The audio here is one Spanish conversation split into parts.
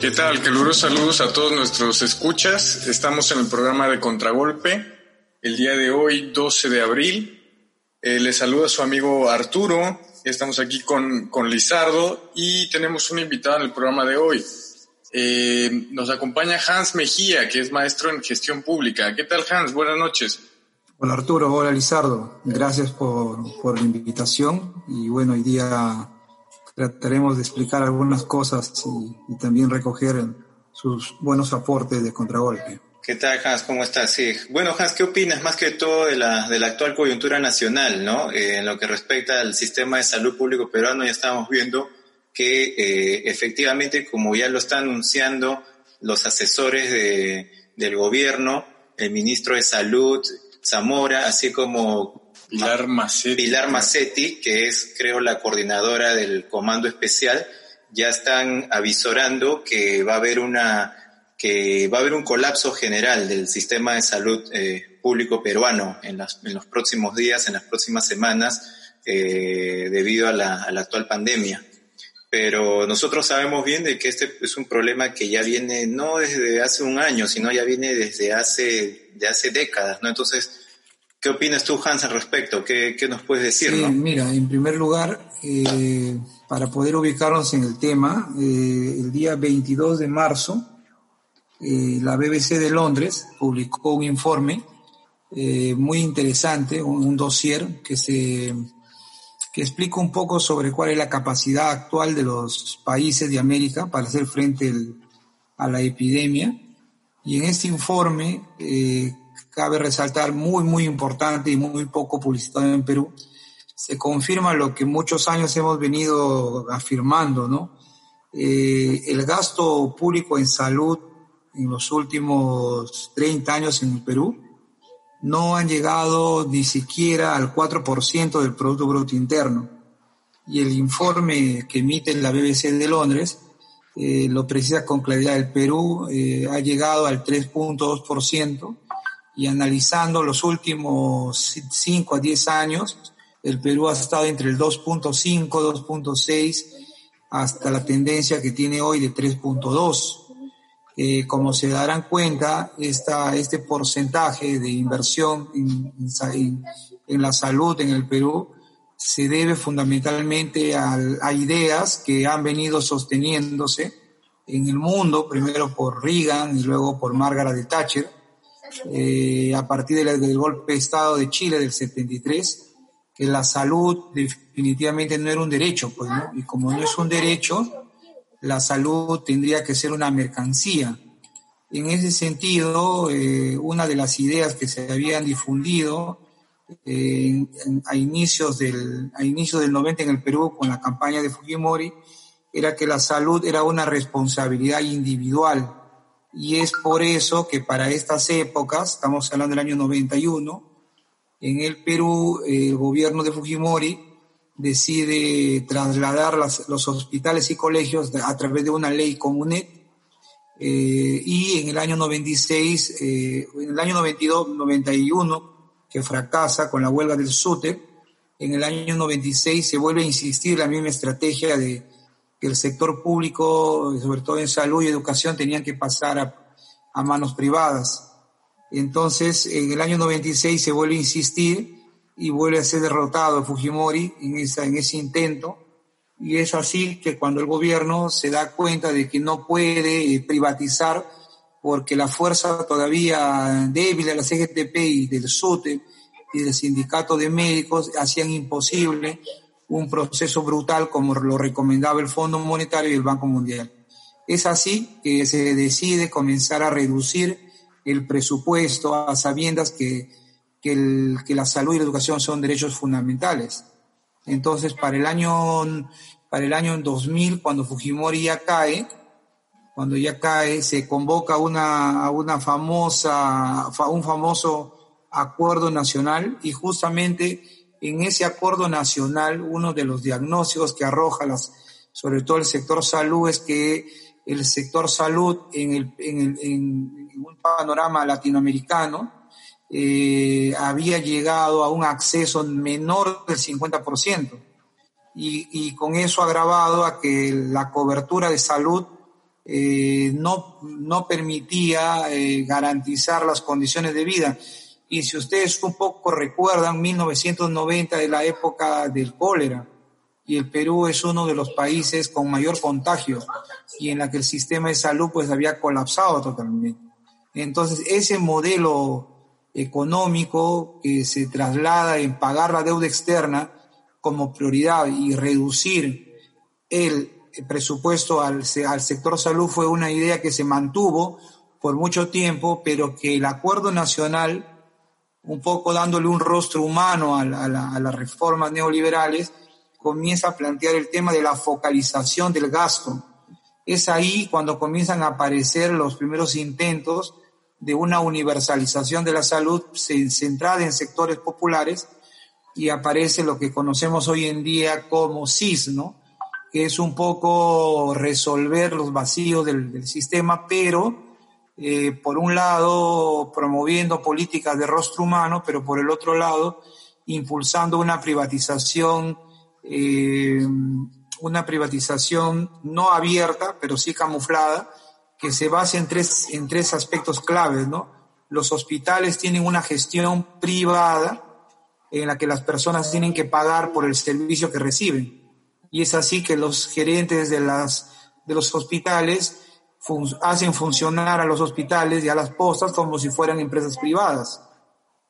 ¿Qué tal? Calurosos saludos a todos nuestros escuchas. Estamos en el programa de Contragolpe. El día de hoy, 12 de abril. Eh, les saluda su amigo Arturo. Estamos aquí con, con Lizardo y tenemos un invitado en el programa de hoy. Eh, nos acompaña Hans Mejía, que es maestro en gestión pública. ¿Qué tal, Hans? Buenas noches. Hola Arturo, hola Lizardo. Gracias por, por la invitación y bueno, hoy día trataremos de explicar algunas cosas y, también recoger sus buenos aportes de contragolpe. ¿Qué tal, Hans? ¿Cómo estás? Sí. Bueno, Hans, ¿qué opinas más que todo de la, de la actual coyuntura nacional, ¿no? Eh, en lo que respecta al sistema de salud público peruano, ya estamos viendo que eh, efectivamente, como ya lo están anunciando los asesores de, del gobierno, el ministro de Salud, Zamora, así como Pilar Macetti. Que es, creo, la coordinadora del Comando Especial, ya están avisorando que va a haber una que va a haber un colapso general del sistema de salud eh, público peruano en, los próximos días, en las próximas semanas, eh, debido a la, a la, actual pandemia. Pero nosotros sabemos bien de que este es un problema que ya viene no desde hace un año, sino ya viene desde hace, de hace décadas, ¿no? Entonces, ¿Qué opinas tú, Hans, al respecto? ¿Qué, qué nos puedes decir? Sí, mira, en primer lugar, eh, para poder ubicarnos en el tema, eh, el día 22 de marzo, eh, la BBC de Londres publicó un informe muy interesante, un, un, dossier que, se, que explica un poco sobre cuál es la capacidad actual de los países de América para hacer frente el, a la epidemia. Y en este informe eh, cabe resaltar, muy, muy importante y muy poco publicitado en Perú, se confirma lo que muchos años hemos venido afirmando, ¿no? Eh, el gasto público en salud en los últimos 30 años en Perú no han llegado ni siquiera al 4% del Producto Bruto Interno. Y el informe que emite la BBC de Londres eh, lo precisa con claridad. El Perú eh, ha llegado al 3.2% y analizando los últimos 5 a 10 años, el Perú ha estado entre el 2.5, 2.6, hasta la tendencia que tiene hoy de 3.2. Eh, como se darán cuenta, esta, este porcentaje de inversión en, en, en, la salud en el Perú se debe fundamentalmente a, a ideas que han venido sosteniéndose en el mundo, primero por Reagan y luego por Margaret Thatcher, eh, a partir del golpe de Estado de Chile del 73, que la salud definitivamente no era un derecho, pues. Y como no es un derecho, la salud tendría que ser una mercancía. En ese sentido, eh, una de las ideas que se habían difundido eh, a, inicios del, a inicios del 90 en el Perú con la campaña de Fujimori era que la salud era una responsabilidad individual y es por eso que para estas épocas, estamos hablando del año 91, en el Perú el gobierno de Fujimori decide trasladar las, los hospitales y colegios a través de una ley comunet eh, y en el año 96, eh, en el año 92, 91, que fracasa con la huelga del SUTE, en el año 96 se vuelve a insistir la misma estrategia de que el sector público, sobre todo en salud y educación, tenían que pasar a, manos privadas. Entonces, en el año 96 se vuelve a insistir y vuelve a ser derrotado Fujimori en, en ese intento. Y es así que cuando el gobierno se da cuenta de que no puede eh, privatizar porque la fuerza todavía débil de la CGTP y del SUTE y del sindicato de médicos hacían imposible un proceso brutal como lo recomendaba el Fondo Monetario y el Banco Mundial. Es así que se decide comenzar a reducir el presupuesto a sabiendas que, que, la salud y la educación son derechos fundamentales. Entonces, para el año, para el año 2000, cuando Fujimori ya cae, cuando ya cae, se convoca una, una famosa, un famoso acuerdo nacional y justamente en ese acuerdo nacional, uno de los diagnósticos que arroja las, sobre todo el sector salud es que el sector salud en, el, en, el, en un panorama latinoamericano eh, había llegado a un acceso menor del 50%. Y, con eso agravado a que la cobertura de salud eh, no, no permitía eh, garantizar las condiciones de vida. Y si ustedes un poco recuerdan, 1990 de la época del cólera, y el Perú es uno de los países con mayor contagio y en la que el sistema de salud pues había colapsado totalmente. Entonces, ese modelo económico que se traslada en pagar la deuda externa como prioridad y reducir el presupuesto al, al sector salud fue una idea que se mantuvo por mucho tiempo, pero que el acuerdo nacional, un poco dándole un rostro humano a, a, la, a las reformas neoliberales, comienza a plantear el tema de la focalización del gasto. Es ahí cuando comienzan a aparecer los primeros intentos de una universalización de la salud centrada en sectores populares y aparece lo que conocemos hoy en día como CIS, ¿no? que es un poco resolver los vacíos del sistema, pero eh, por un lado promoviendo políticas de rostro humano, pero por el otro lado impulsando una privatización, eh, una privatización no abierta, pero sí camuflada, que se basa en tres, en tres aspectos claves, ¿no? Los hospitales tienen una gestión privada en la que las personas tienen que pagar por el servicio que reciben. Y es así que los gerentes de, las, de los hospitales hacen funcionar a los hospitales y a las postas como si fueran empresas privadas,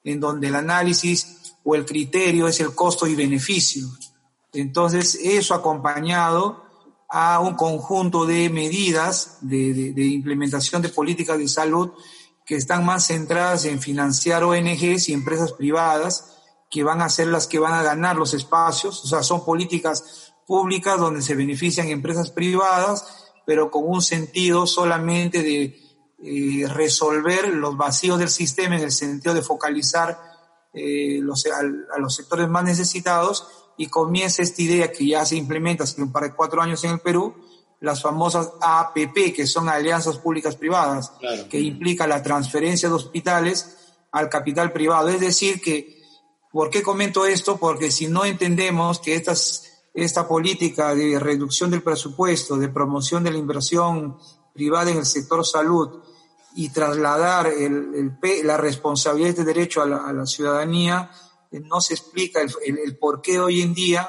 en donde el análisis o el criterio es el costo y beneficio. Entonces, eso acompañado a un conjunto de medidas de, de, implementación de políticas de salud que están más centradas en financiar ONGs y empresas privadas que van a ser las que van a ganar los espacios, o sea, son políticas públicas donde se benefician empresas privadas, pero con un sentido solamente de eh, resolver los vacíos del sistema en el sentido de focalizar eh, los, a, a los sectores más necesitados y comienza esta idea que ya se implementa hace un par de cuatro años en el Perú, las famosas APP, que son alianzas públicas privadas, claro. que implica la transferencia de hospitales al capital privado. Es decir, que, ¿por qué comento esto? Porque si no entendemos que estas, esta política de reducción del presupuesto, de promoción de la inversión privada en el sector salud y trasladar el, el, la responsabilidad de derecho a la, a la ciudadanía, no se explica el, el, el, por qué hoy en día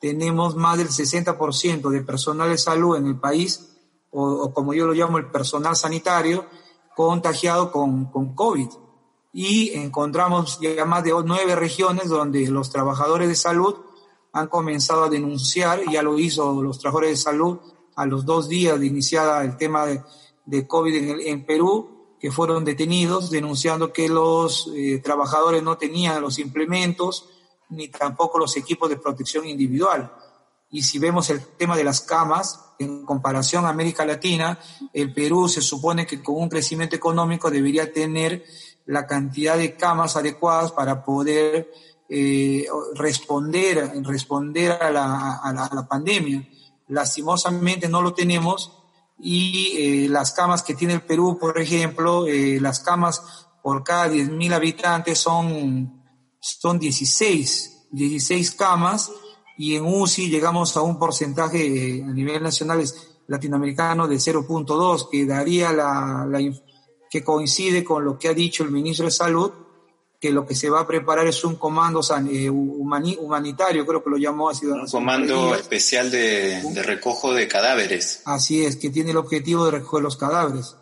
tenemos más del 60% de personal de salud en el país, o, o, como yo lo llamo el personal sanitario, contagiado con, con COVID. Y encontramos ya más de nueve regiones donde los trabajadores de salud han comenzado a denunciar, ya lo hizo los trabajadores de salud a los dos días de iniciada el tema de, de COVID en, el, en Perú, que fueron detenidos denunciando que los eh, trabajadores no tenían los implementos ni tampoco los equipos de protección individual. Y si vemos el tema de las camas, en comparación a América Latina, el Perú se supone que con un crecimiento económico debería tener la cantidad de camas adecuadas para poder eh, responder, responder a la, a, la, pandemia. Lastimosamente no lo tenemos y eh, las camas que tiene el Perú, por ejemplo, eh, las camas por cada 10.000 habitantes son, son 16, 16 camas y en UCI llegamos a un porcentaje eh, a nivel nacional latinoamericano de 0.2 que daría la, que coincide con lo que ha dicho el ministro de Salud que lo que se va a preparar es un comando eh, humani humanitario, creo que lo llamó así. Un comando especial de, de, recojo de cadáveres. Así es, que tiene el objetivo de recoger los cadáveres.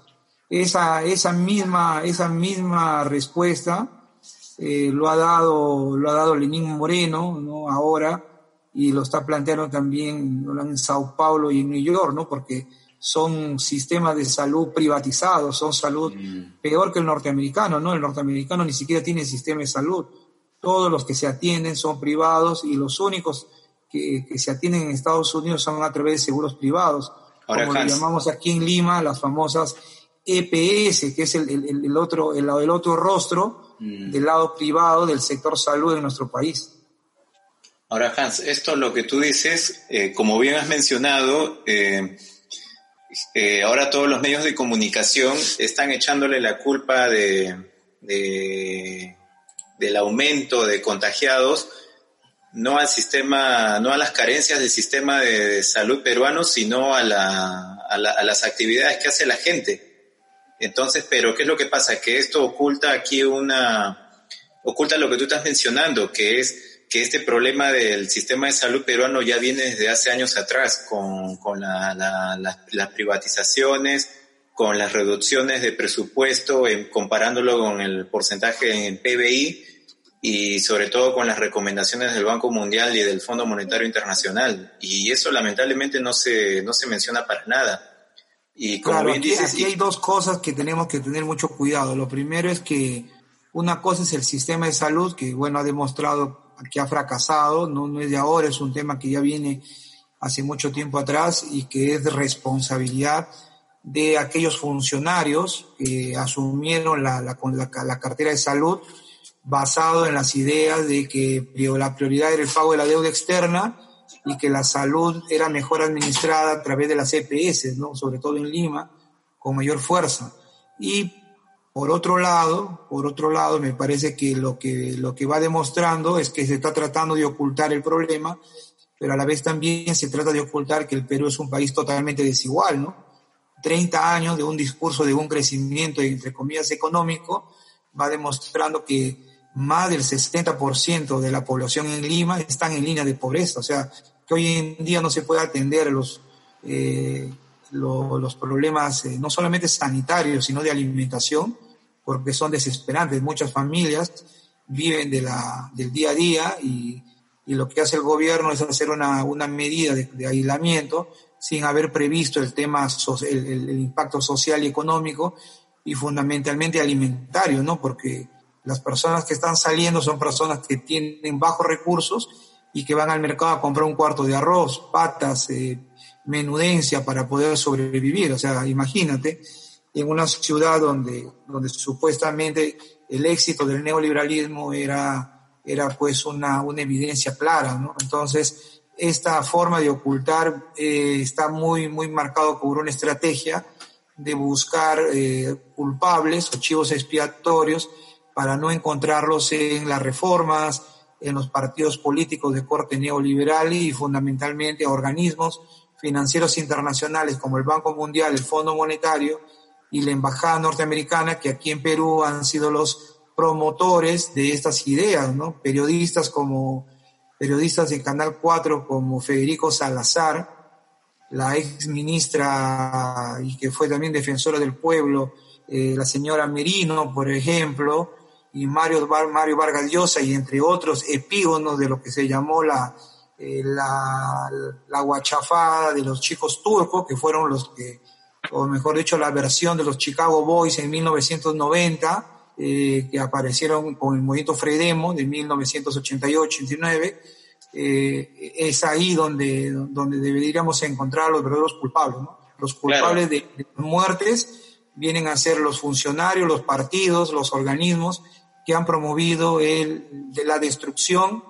Esa, esa, misma, esa misma respuesta eh, lo, ha dado, lo ha dado Lenín Moreno ¿no? ahora y lo está planteando también en Sao Paulo y en New York, ¿no? porque son sistemas de salud privatizados, son salud mm. peor que el norteamericano, ¿no? El norteamericano ni siquiera tiene sistema de salud. Todos los que se atienden son privados y los únicos que, que se atienden en Estados Unidos son a través de seguros privados. Ahora, como Hans. llamamos aquí en Lima, las famosas EPS, que es el, el, el otro, el, el, otro rostro mm. del lado privado del sector salud en nuestro país. Ahora, Hans, esto lo que tú dices, eh, como bien has mencionado, eh, eh, ahora todos los medios de comunicación están echándole la culpa de, de, del aumento de contagiados no al sistema, no a las carencias del sistema de salud peruano, sino a, la, a, las actividades que hace la gente. Entonces, pero ¿qué es lo que pasa? Que esto oculta aquí una, oculta lo que tú estás mencionando, que es que este problema del sistema de salud peruano ya viene desde hace años atrás, con, con la, las privatizaciones, con las reducciones de presupuesto, en, comparándolo con el porcentaje en PBI, y sobre todo con las recomendaciones del Banco Mundial y del Fondo Monetario Internacional. Y eso lamentablemente no se, no se menciona para nada. Y como bien aquí, dices, aquí hay dos cosas que tenemos que tener mucho cuidado. Lo primero es que una cosa es el sistema de salud, que bueno, ha demostrado que ha fracasado, no, no es de ahora, es un tema que ya viene hace mucho tiempo atrás y que es responsabilidad de aquellos funcionarios que asumieron la, la, la cartera de salud basado en las ideas de que la prioridad era el pago de la deuda externa y que la salud era mejor administrada a través de las EPS, ¿no? sobre todo en Lima, con mayor fuerza. Y por otro lado, por otro lado, me parece que lo que, lo que va demostrando es que se está tratando de ocultar el problema, pero a la vez también se trata de ocultar que el Perú es un país totalmente desigual, ¿no? 30 años de un discurso de un crecimiento, entre comillas, económico, va demostrando que más del 60% de la población en Lima están en línea de pobreza. O sea, que hoy en día no se puede atender los, eh, los problemas eh, no solamente sanitarios, sino de alimentación, porque son desesperantes. Muchas familias viven de del día a día y, y lo que hace el gobierno es hacer una, una medida de, aislamiento sin haber previsto el tema, el, el, impacto social y económico y fundamentalmente alimentario, ¿no? Porque las personas que están saliendo son personas que tienen bajos recursos y que van al mercado a comprar un cuarto de arroz, patas, eh, menudencia para poder sobrevivir. O sea, imagínate, en una ciudad donde, donde supuestamente el éxito del neoliberalismo era, era pues una, una evidencia clara, ¿no? Entonces, esta forma de ocultar eh, está muy, muy marcado por una estrategia de buscar eh, culpables o chivos expiatorios para no encontrarlos en las reformas, en los partidos políticos de corte neoliberal y fundamentalmente a organismos financieros internacionales como el Banco Mundial, el Fondo Monetario y la Embajada Norteamericana, que aquí en Perú han sido los promotores de estas ideas, ¿no? Periodistas como periodistas de Canal 4 como Federico Salazar, la ex ministra y que fue también defensora del pueblo, eh, la señora Merino, por ejemplo, y Mario, Mario Vargas Llosa y entre otros epígonos de lo que se llamó la, eh, la, la guachafada de los chicos turcos, que fueron los que, o mejor dicho, la versión de los Chicago Boys en 1990, eh, que aparecieron con el movimiento Fredemo de 1988-89, eh, es ahí donde, donde deberíamos encontrar los verdaderos culpables. ¿no? Los culpables de, de muertes vienen a ser los funcionarios, los partidos, los organismos que han promovido el, de la destrucción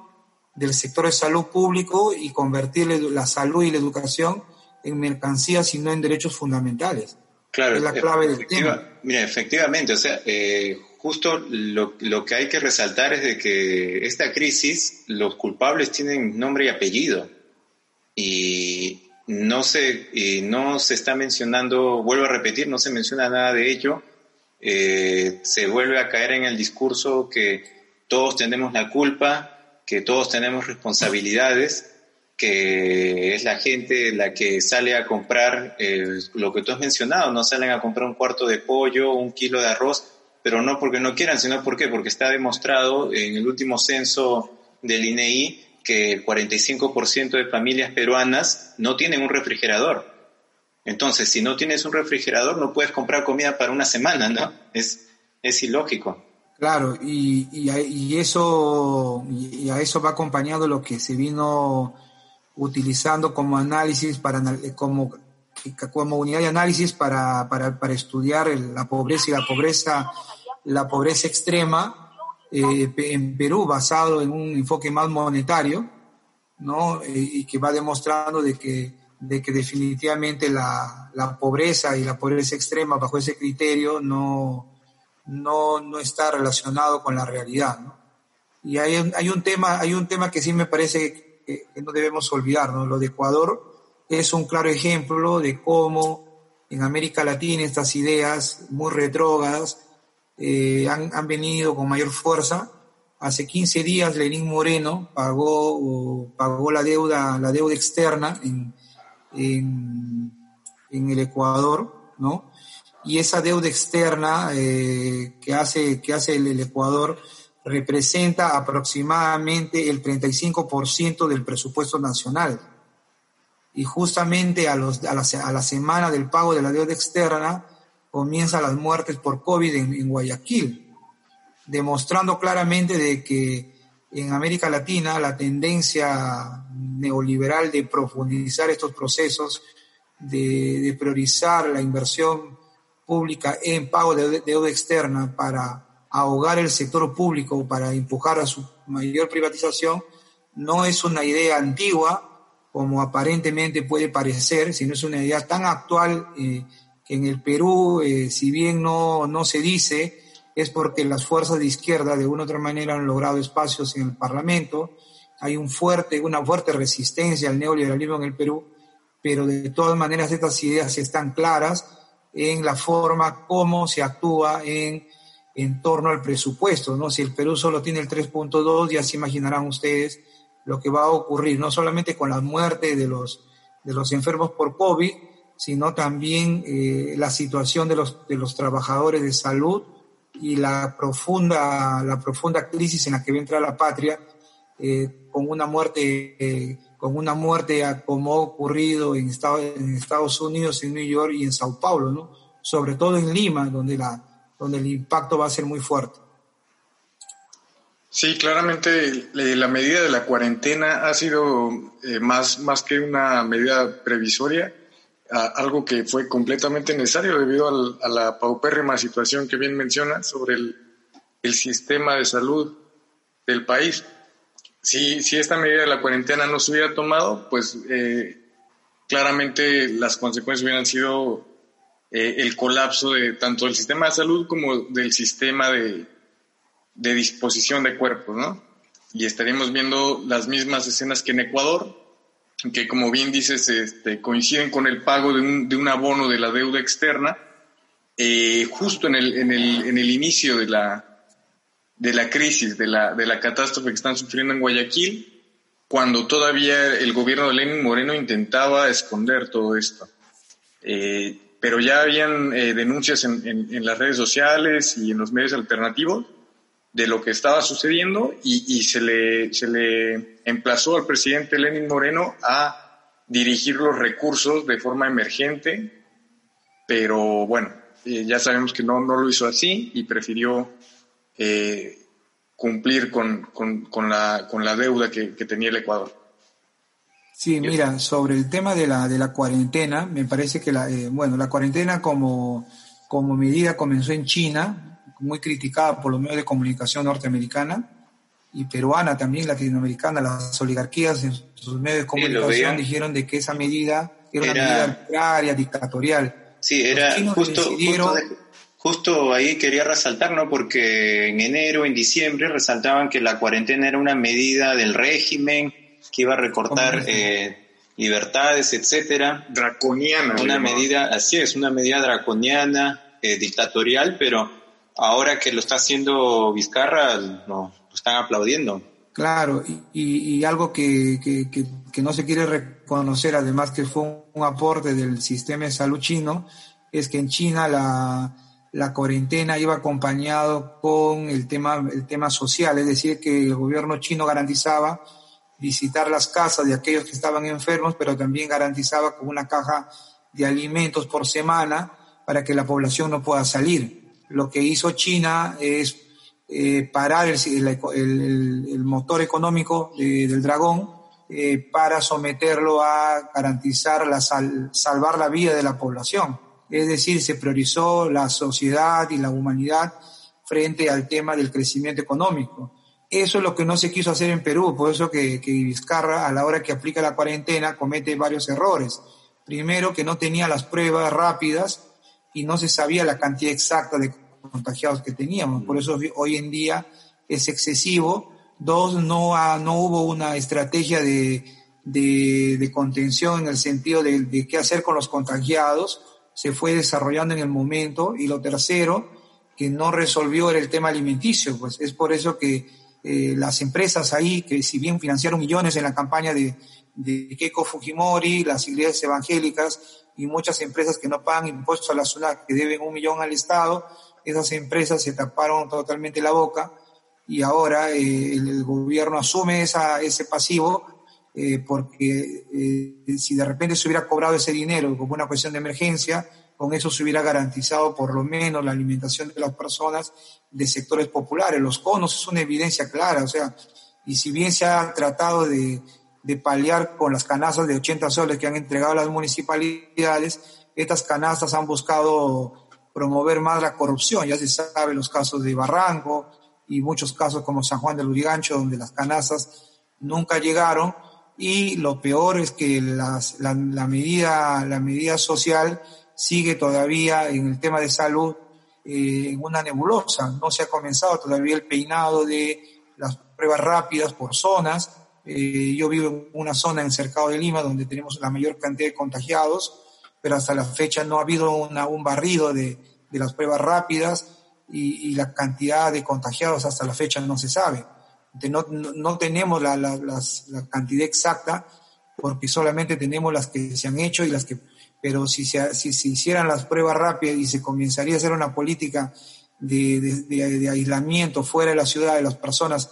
del sector de salud público y convertir la salud y la educación en mercancías y no en derechos fundamentales. Claro, es la clave del tema. Mira, efectivamente, o sea, eh, justo lo, lo, que hay que resaltar es de que esta crisis, los culpables tienen nombre y apellido. Y no se, y no se está mencionando, vuelvo a repetir, no se menciona nada de ello eh, se vuelve a caer en el discurso que todos tenemos la culpa, que todos tenemos responsabilidades, que es la gente la que sale a comprar eh, lo que tú has mencionado, no salen a comprar un cuarto de pollo, un kilo de arroz, pero no porque no quieran, sino porque porque está demostrado en el último censo del INEI e que el 45% de familias peruanas no tienen un refrigerador. Entonces, si no tienes un refrigerador, no puedes comprar comida para una semana, ¿no? Es, es ilógico. Claro, y, y, eso, y a eso va acompañado lo que se vino utilizando como análisis, para, como, como unidad de análisis para, para, para estudiar la pobreza y la pobreza, la pobreza extrema eh, en Perú, basado en un enfoque más monetario, ¿no? Eh, y que va demostrando de que de que definitivamente la, la, pobreza y la pobreza extrema bajo ese criterio no, no, no está relacionado con la realidad. ¿no? Y hay, hay, un tema, hay un tema que sí me parece que, no debemos olvidar, ¿no? Lo de Ecuador es un claro ejemplo de cómo en América Latina estas ideas muy retrógadas eh, han, han, venido con mayor fuerza. Hace 15 días Lenín Moreno pagó, pagó la deuda, la deuda externa en, en, en el Ecuador, ¿no? Y esa deuda externa eh, que, hace, que hace el, Ecuador representa aproximadamente el 35% del presupuesto nacional. Y justamente a, los, a, la, a la semana del pago de la deuda externa, comienzan las muertes por COVID en, Guayaquil, demostrando claramente de que en América Latina la tendencia neoliberal de profundizar estos procesos, de, priorizar la inversión pública en pago de deuda externa para ahogar el sector público, para empujar a su mayor privatización, no es una idea antigua como aparentemente puede parecer, sino es una idea tan actual eh, que en el Perú, eh, si bien no, no se dice, es porque las fuerzas de izquierda de una u otra manera han logrado espacios en el Parlamento, hay un fuerte, una fuerte resistencia al neoliberalismo en el Perú, pero de todas maneras estas ideas están claras en la forma como se actúa en, en torno al presupuesto, ¿no? Si el Perú solo tiene el 3.2, ya se imaginarán ustedes lo que va a ocurrir, no solamente con la muerte de los, de los enfermos por COVID, sino también eh, la situación de los, de los trabajadores de salud y la profunda, la profunda crisis en la que va a entrar la patria eh, con una muerte, eh, con una muerte como ha ocurrido en, en Estados Unidos, en New York y en Sao Paulo, ¿no? sobre todo en Lima, donde, la, donde el impacto va a ser muy fuerte. Sí, claramente la medida de la cuarentena ha sido más, más que una medida previsoria, algo que fue completamente necesario debido a la paupérrima situación que bien menciona sobre el, el, sistema de salud del país. Si, si esta medida de la cuarentena no se hubiera tomado, pues eh, claramente las consecuencias hubieran sido eh, el colapso de tanto del sistema de salud como del sistema de, de disposición de cuerpos, ¿no? Y estaríamos viendo las mismas escenas que en Ecuador, que como bien dices, este, coinciden con el pago de un, de un abono de la deuda externa, eh, justo en el, en, el, en el, inicio de la, de la crisis, de la, de la catástrofe que están sufriendo en Guayaquil, cuando todavía el gobierno de Lenin Moreno intentaba esconder todo esto. Eh, pero ya habían eh, denuncias en, las redes sociales y en los medios alternativos de lo que estaba sucediendo y, se, le, se le emplazó al presidente Lenin Moreno a dirigir los recursos de forma emergente, pero bueno, eh, ya sabemos que no, no lo hizo así y prefirió eh, cumplir con, con, la, con la deuda que, tenía el Ecuador. Sí, mira, sobre el tema de la, de la cuarentena, me parece que la, eh, bueno, la cuarentena como, como medida comenzó en China, muy criticada por los medios de comunicación norteamericana y peruana también, latinoamericana, las oligarquías en sus medios de comunicación dijeron de que esa medida era, una medida arbitraria, dictatorial. Sí, era justo, justo, ahí quería resaltar, ¿no? Porque en enero, en diciembre, resaltaban que la cuarentena era una medida del régimen que iba a recortar eh, libertades, etcétera. Draconiana. Una medida, así es, una medida draconiana, eh, dictatorial, pero ahora que lo está haciendo Vizcarra, lo, están aplaudiendo. Claro, y, y algo que, que, que, no se quiere reconocer, además que fue un, aporte del sistema de salud chino, es que en China la, la cuarentena iba acompañado con el tema, el tema social, es decir, que el gobierno chino garantizaba visitar las casas de aquellos que estaban enfermos, pero también garantizaba una caja de alimentos por semana para que la población no pueda salir lo que hizo China es eh, parar el, motor económico del dragón eh, para someterlo a garantizar, la salvar la vida de la población. Es decir, se priorizó la sociedad y la humanidad frente al tema del crecimiento económico. Eso es lo que no se quiso hacer en Perú, por eso que, que Vizcarra a la hora que aplica la cuarentena comete varios errores. Primero, que no tenía las pruebas rápidas y no se sabía la cantidad exacta de contagiados que teníamos. Por eso hoy en día es excesivo Dos, no, no hubo una estrategia de, de, contención en el sentido de, qué hacer con los contagiados. Se fue desarrollando en el momento. Y lo tercero, que no resolvió era el tema alimenticio. Pues es por eso que eh, las empresas ahí, que si bien financiaron millones en la campaña de, Keiko Fujimori, las iglesias evangélicas y muchas empresas que no pagan impuestos a la SUNAT, que deben un millón al Estado, esas empresas se taparon totalmente la boca y ahora eh, el, gobierno asume ese pasivo eh, porque si de repente se hubiera cobrado ese dinero como una cuestión de emergencia, con eso se hubiera garantizado por lo menos la alimentación de las personas de sectores populares. Los conos es una evidencia clara, o sea, y si bien se ha tratado de, de paliar con las canastas de 80 soles que han entregado las municipalidades, estas canastas han buscado promover más la corrupción. Ya se sabe los casos de Barranco y muchos casos como San Juan del Urigancho, donde las canastas nunca llegaron. Y lo peor es que la, medida, la medida social sigue todavía en el tema de salud eh, en una nebulosa. No se ha comenzado todavía el peinado de las pruebas rápidas por zonas eh, yo vivo en una zona en Cercado de Lima donde tenemos la mayor cantidad de contagiados, pero hasta la fecha no ha habido un barrido de, de las pruebas rápidas y, y, la cantidad de contagiados hasta la fecha no se sabe. No, no, no tenemos la, la, la, cantidad exacta porque solamente tenemos las que se han hecho y las que... Pero si se, si se hicieran las pruebas rápidas y se comenzaría a hacer una política de, de, de, de aislamiento fuera de la ciudad de las personas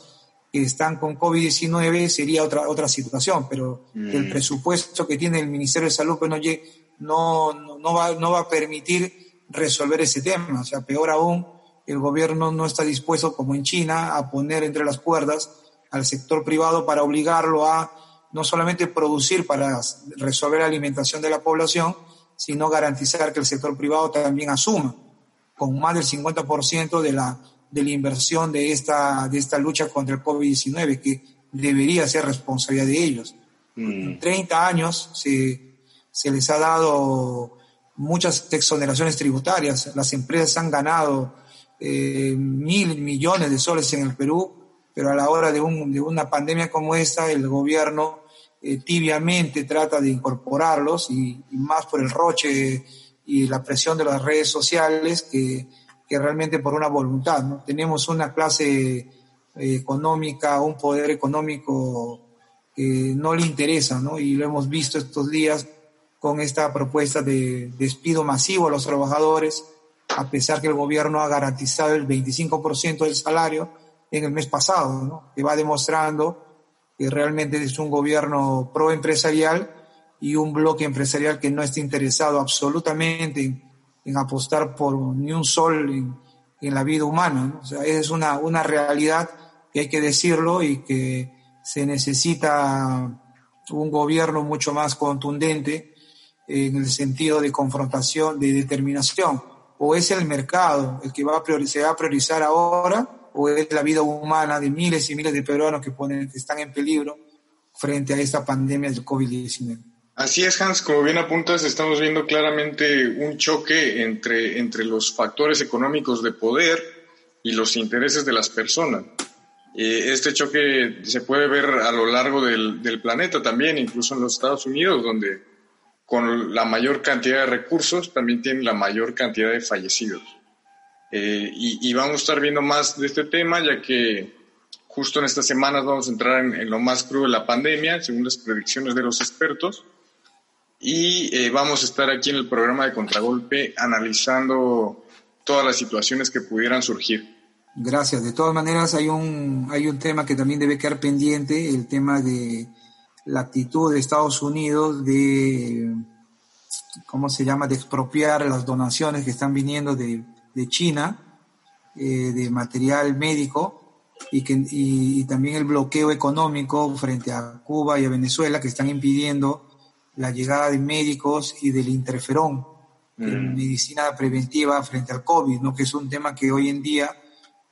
que están con COVID-19 sería otra, otra situación, pero mm. el presupuesto que tiene el Ministerio de Salud pues no, no, no, va, no va a permitir resolver ese tema. O sea, peor aún, el gobierno no está dispuesto, como en China, a poner entre las cuerdas al sector privado para obligarlo a no solamente producir para resolver la alimentación de la población, sino garantizar que el sector privado también asuma con más del 50% de la de la inversión de esta, de esta lucha contra el COVID-19, que debería ser responsabilidad de ellos. Mm. En 30 años se, se les ha dado muchas exoneraciones tributarias, las empresas han ganado eh, mil millones de soles en el Perú, pero a la hora de, un, de una pandemia como esta, el gobierno eh, tibiamente trata de incorporarlos y, y, más por el roche y la presión de las redes sociales que que realmente por una voluntad. ¿no? Tenemos una clase eh, económica, un poder económico que no le interesa, ¿no? y lo hemos visto estos días con esta propuesta de despido masivo a los trabajadores, a pesar que el gobierno ha garantizado el 25% del salario en el mes pasado, ¿no? que va demostrando que realmente es un gobierno proempresarial y un bloque empresarial que no está interesado absolutamente en en apostar por ni un sol en, en la vida humana. O sea, es una, una realidad que hay que decirlo y que se necesita un gobierno mucho más contundente en el sentido de confrontación, de determinación. O es el mercado el que va a priorizar, se va a priorizar ahora, o es la vida humana de miles y miles de peruanos que, ponen, que están en peligro frente a esta pandemia del COVID-19. Así es, Hans, como bien apuntas, estamos viendo claramente un choque entre, entre los factores económicos de poder y los intereses de las personas. Eh, este choque se puede ver a lo largo del, del, planeta también, incluso en los Estados Unidos, donde con la mayor cantidad de recursos también tienen la mayor cantidad de fallecidos. Eh, y, vamos a estar viendo más de este tema, ya que justo en estas semanas vamos a entrar en, en lo más crudo de la pandemia, según las predicciones de los expertos y eh, vamos a estar aquí en el programa de Contragolpe analizando todas las situaciones que pudieran surgir. Gracias. De todas maneras, hay un, hay un tema que también debe quedar pendiente, el tema de la actitud de Estados Unidos de, ¿cómo se llama?, de expropiar las donaciones que están viniendo de, de China, eh, de material médico, y, que, y, y también el bloqueo económico frente a Cuba y a Venezuela que están impidiendo la llegada de médicos y del interferón, mm. medicina preventiva frente al COVID, ¿no? que es un tema que hoy en día,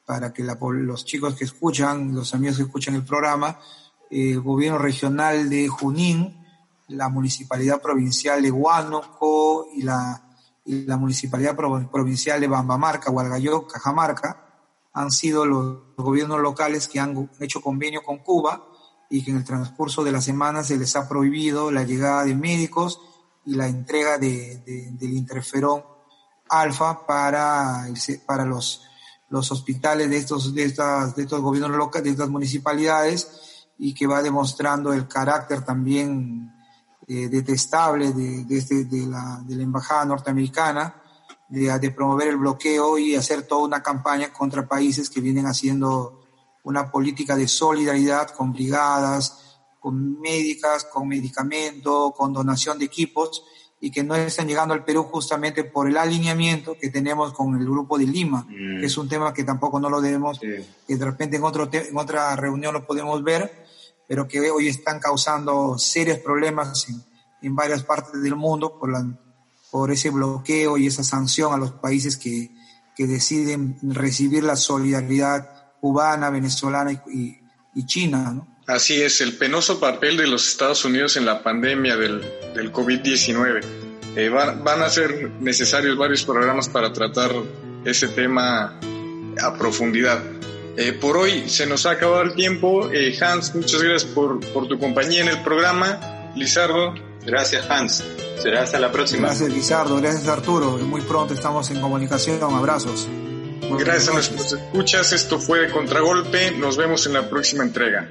para que los chicos que escuchan, los amigos que escuchan el programa, el gobierno regional de Junín, la municipalidad provincial de Huánuco y la, la municipalidad provincial de Bambamarca, Hualgayo, Cajamarca, han sido los gobiernos locales que han hecho convenio con Cuba y que en el transcurso de la semana se les ha prohibido la llegada de médicos y la entrega de, del interferón alfa para, para los, los hospitales de estos, de, estas, de estos gobiernos locales, de estas municipalidades y que va demostrando el carácter también eh, detestable de, este, de, la, de la embajada norteamericana de, de, promover el bloqueo y hacer toda una campaña contra países que vienen haciendo una política de solidaridad con brigadas, con médicas, con medicamento, con donación de equipos y que no están llegando al Perú justamente por el alineamiento que tenemos con el grupo de Lima, que es un tema que tampoco no lo debemos, que de repente en, otro en otra reunión lo podemos ver, pero que hoy están causando serios problemas en, en varias partes del mundo por, la, por ese bloqueo y esa sanción a los países que, que deciden recibir la solidaridad cubana, venezolana y, y China, ¿no? Así es, el penoso papel de los Estados Unidos en la pandemia del, del COVID-19. Eh, van, van, a ser necesarios varios programas para tratar ese tema a profundidad. Eh, por hoy se nos ha acabado el tiempo. Eh, Hans, muchas gracias por, por, tu compañía en el programa. Lizardo. Gracias, Hans. Será hasta la próxima. Gracias, Lizardo. Gracias, Arturo. Muy pronto estamos en comunicación. Abrazos. Gracias a nuestros escuchas. Esto fue Contragolpe. Nos vemos en la próxima entrega.